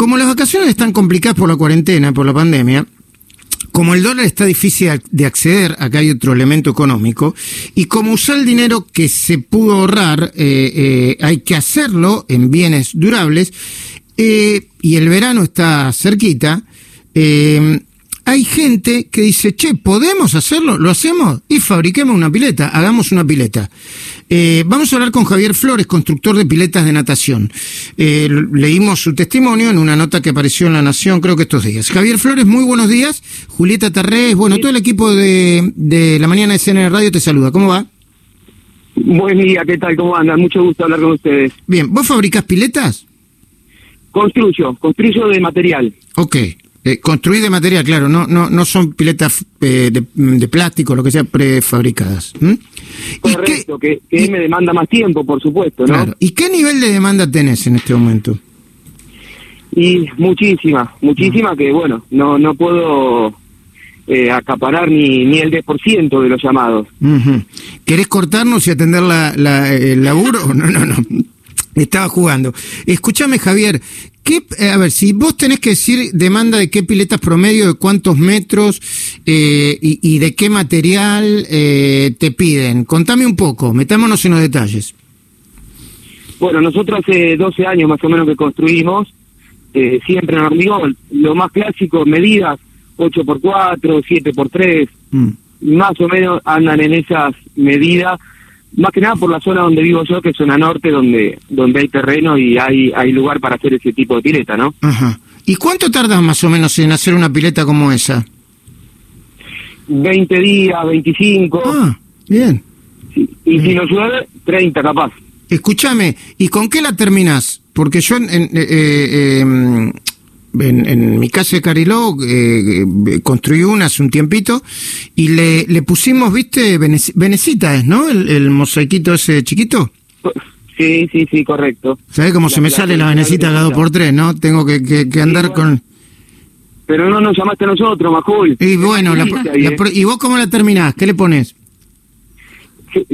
como las vacaciones están complicadas por la cuarentena, por la pandemia, como el dólar está difícil de acceder, acá hay otro elemento económico, y como usar el dinero que se pudo ahorrar, eh, eh, hay que hacerlo en bienes durables, eh, y el verano está cerquita, hay gente que dice, che, ¿podemos hacerlo? ¿Lo hacemos? Y fabriquemos una pileta, hagamos una pileta. Eh, vamos a hablar con Javier Flores, constructor de piletas de natación. Eh, leímos su testimonio en una nota que apareció en La Nación, creo que estos días. Javier Flores, muy buenos días. Julieta Tarrés, bueno, todo el equipo de, de la mañana de CNN Radio te saluda. ¿Cómo va? Buen día, ¿qué tal? ¿Cómo andan? Mucho gusto hablar con ustedes. Bien, ¿vos fabricás piletas? Construyo, construyo de material. Ok. Eh, construir de material, claro, no, no, no son piletas eh, de, plástico, lo que sea, prefabricadas. Correcto, que, me demanda más tiempo, por supuesto, ¿no? Claro. ¿Y qué nivel de demanda tenés en este momento? Y muchísima, muchísima que, bueno, no, no puedo eh, acaparar ni, ni el 10% de los llamados. ¿Querés cortarnos y atender la, la, el laburo? no, no, no. Estaba jugando. Escúchame, Javier, ¿qué, eh, a ver, si vos tenés que decir demanda de qué piletas promedio, de cuántos metros eh, y, de qué material eh, te piden, contame un poco, metámonos en los detalles. Bueno, nosotros hace 12 años más o menos que construimos, siempre en hormigón, lo más clásico, medidas 8x4, 7x3, mm. más o menos andan en esas medidas más que nada por la zona donde vivo yo, que es zona norte, donde donde hay terreno y hay hay lugar para hacer ese tipo de pileta, ¿no? Ajá. ¿Y cuánto tardas más o menos en hacer una pileta como esa? 20 días, 25. Ah, bien. Y si no llueve, 30 capaz. Escúchame, ¿y con qué la terminás? Porque yo en, eh, eh, em, en, mi casa de Cariló eh, eh, construí una hace un tiempito y le, le pusimos, viste, venecita es, ¿no? El, el mosaiquito ese chiquito. Sí, sí, sí, correcto. ¿Sabes cómo se me sale la venecita cada dos por tres, no? Tengo que, que, andar con... Pero no nos llamaste a nosotros, Majul. Y bueno, ¿y vos cómo la terminás? ¿Qué le pones?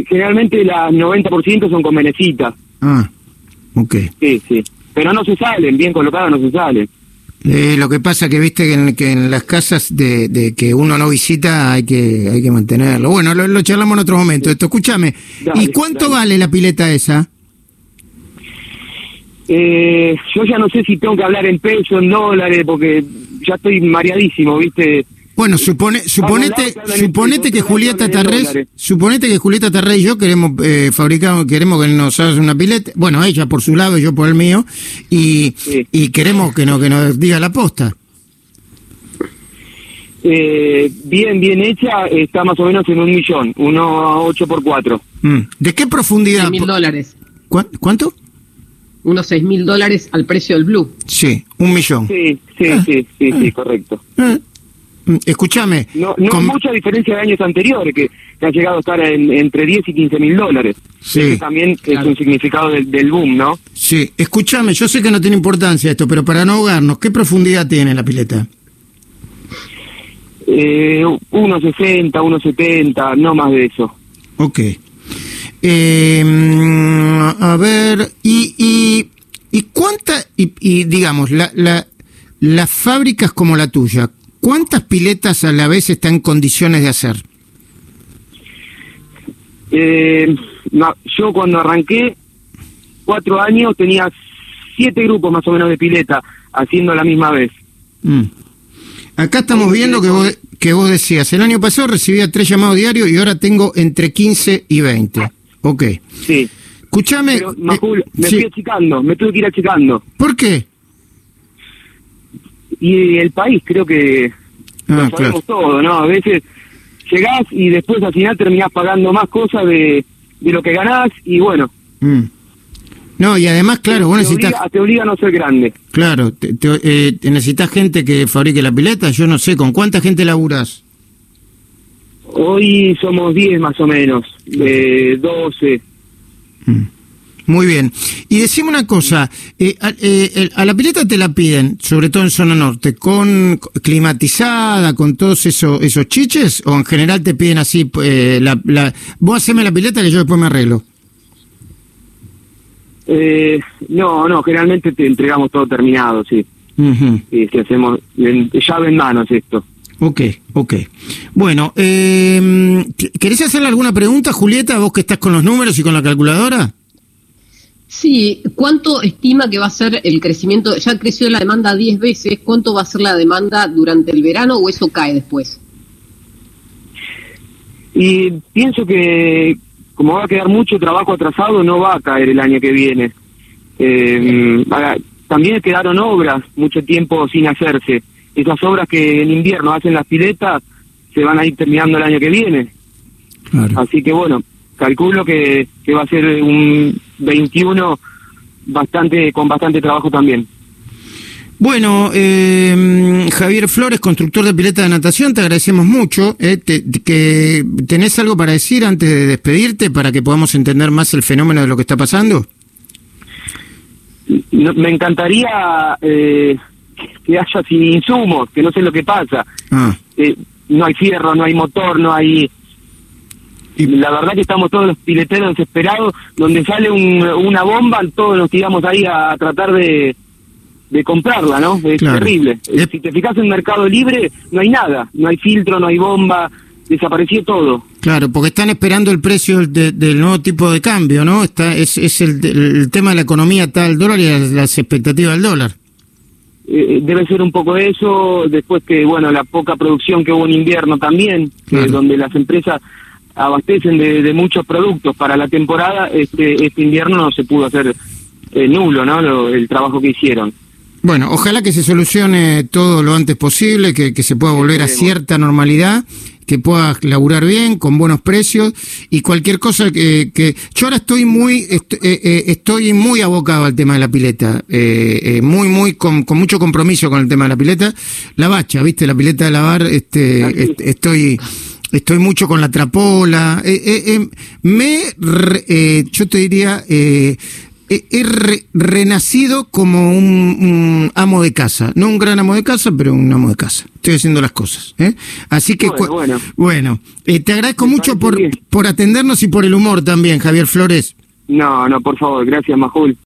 Generalmente las 90% son con venecita. Ah, ok. Sí, sí. Pero no se salen, bien colocadas no se salen. Eh, lo que pasa que viste que en, que en las casas de, que uno no visita hay que hay que mantenerlo. Bueno, lo, charlamos en otro momento. Esto, escúchame. ¿Y cuánto vale la pileta esa? Eh, yo ya no sé si tengo que hablar en pesos, en dólares, porque ya estoy mareadísimo, ¿viste? Bueno, supone, suponete, suponete que Julieta Tarrés, suponete que Julieta Tarrés y yo queremos eh, fabricar, queremos que nos haga una pileta, bueno, ella por su lado y yo por el mío, y, y queremos que, no, que nos diga la posta. Eh, bien, bien hecha, está más o menos en un millón, uno ocho por cuatro. Mm. ¿De qué profundidad? mil dólares. ¿Cuánto? Unos seis mil dólares al precio del blue. Sí, un millón. Sí, sí, ah. sí, sí, sí, correcto. Ah. Mm, escúchame. No, no mucha diferencia de años anteriores, que, que ha llegado a estar en, entre 10 y 15 mil dólares. Sí. también es un significado del, boom, ¿no? Sí, escúchame, yo sé que no tiene importancia esto, pero para no ahogarnos, ¿qué profundidad tiene la pileta? Eh, 1,60, 1,70, no más de eso. Ok. Eh, a ver, y, y, y cuánta, y, y digamos, la, la, las fábricas como la tuya, ¿Cuántas piletas a la vez está en condiciones de hacer? Eh, yo cuando arranqué, cuatro años, tenía siete grupos más o menos de pileta haciendo la misma vez. Mm. Acá estamos viendo que vos, que vos decías, el año pasado recibía tres llamados diarios y ahora tengo entre 15 y 20. Ok. Sí. Escúchame. Eh, me estoy achicando, me tuve que ir achicando. ¿Por qué? y el país creo que ah, lo sabemos todo, ¿no? A veces llegás y después al final terminás pagando más cosas de, de lo que ganás y bueno. Mm. No, y además, claro, vos necesitas... te obliga a no ser grande. Claro, te, eh, necesitas gente que fabrique la pileta, yo no sé, ¿con cuánta gente laburas? Hoy somos 10 más o menos, de 12. Muy bien. Y decime una cosa, eh, eh, a, la pileta te la piden, sobre todo en zona norte, con climatizada, con todos esos, esos chiches, o en general te piden así, eh, la, la, vos haceme la pileta que yo después me arreglo. no, no, generalmente te entregamos todo terminado, sí. si hacemos llave en manos esto. Ok, ok. Bueno, eh, ¿querés hacerle alguna pregunta, Julieta, vos que estás con los números y con la calculadora? Sí, ¿cuánto estima que va a ser el crecimiento? Ya creció la demanda 10 veces, ¿cuánto va a ser la demanda durante el verano o eso cae después? Y pienso que como va a quedar mucho trabajo atrasado, no va a caer el año que viene. Eh, también quedaron obras mucho tiempo sin hacerse. Esas obras que en invierno hacen las piletas se van a ir terminando el año que viene. Así que bueno, calculo que, que va a ser un 21 bastante con bastante trabajo también. Bueno, eh, Javier Flores, constructor de pileta de natación, te agradecemos mucho. Eh, que ¿Tenés algo para decir antes de despedirte para que podamos entender más el fenómeno de lo que está pasando? me encantaría eh, que haya sin insumos, que no sé lo que pasa. Ah. Eh, no hay fierro, no hay motor, no hay... Y... La verdad que estamos todos los pileteros desesperados, donde sale una bomba, todos nos tiramos ahí a tratar de de comprarla, ¿no? Es terrible. Si te fijas en Mercado Libre, no hay nada, no hay filtro, no hay bomba, desapareció todo. Claro, porque están esperando el precio del nuevo tipo de cambio, ¿no? Está, es es el, tema de la economía está el dólar y las, expectativas del dólar. Eh, eh, debe ser un poco eso, después que, bueno, la poca producción que hubo en invierno también, donde las empresas abastecen de, muchos productos. Para la temporada, este, este invierno no se pudo hacer eh, nulo, ¿no? el trabajo que hicieron. Bueno, ojalá que se solucione todo lo antes posible, que, se pueda volver a cierta normalidad, que pueda laburar bien, con buenos precios y cualquier cosa que, que yo ahora estoy muy eh, eh, estoy muy abocado al tema de la pileta, eh, muy muy con, mucho compromiso con el tema de la pileta, la bacha, viste, la pileta de lavar, este, estoy estoy mucho con la trapola, me, yo te diría, he, renacido como un, amo de casa. No un gran amo de casa, pero un amo de casa. Estoy haciendo las cosas. ¿eh? Así que, bueno, bueno. Eh, te agradezco mucho por, por atendernos y por el humor también, Javier Flores. No, no, por favor. Gracias, Majul.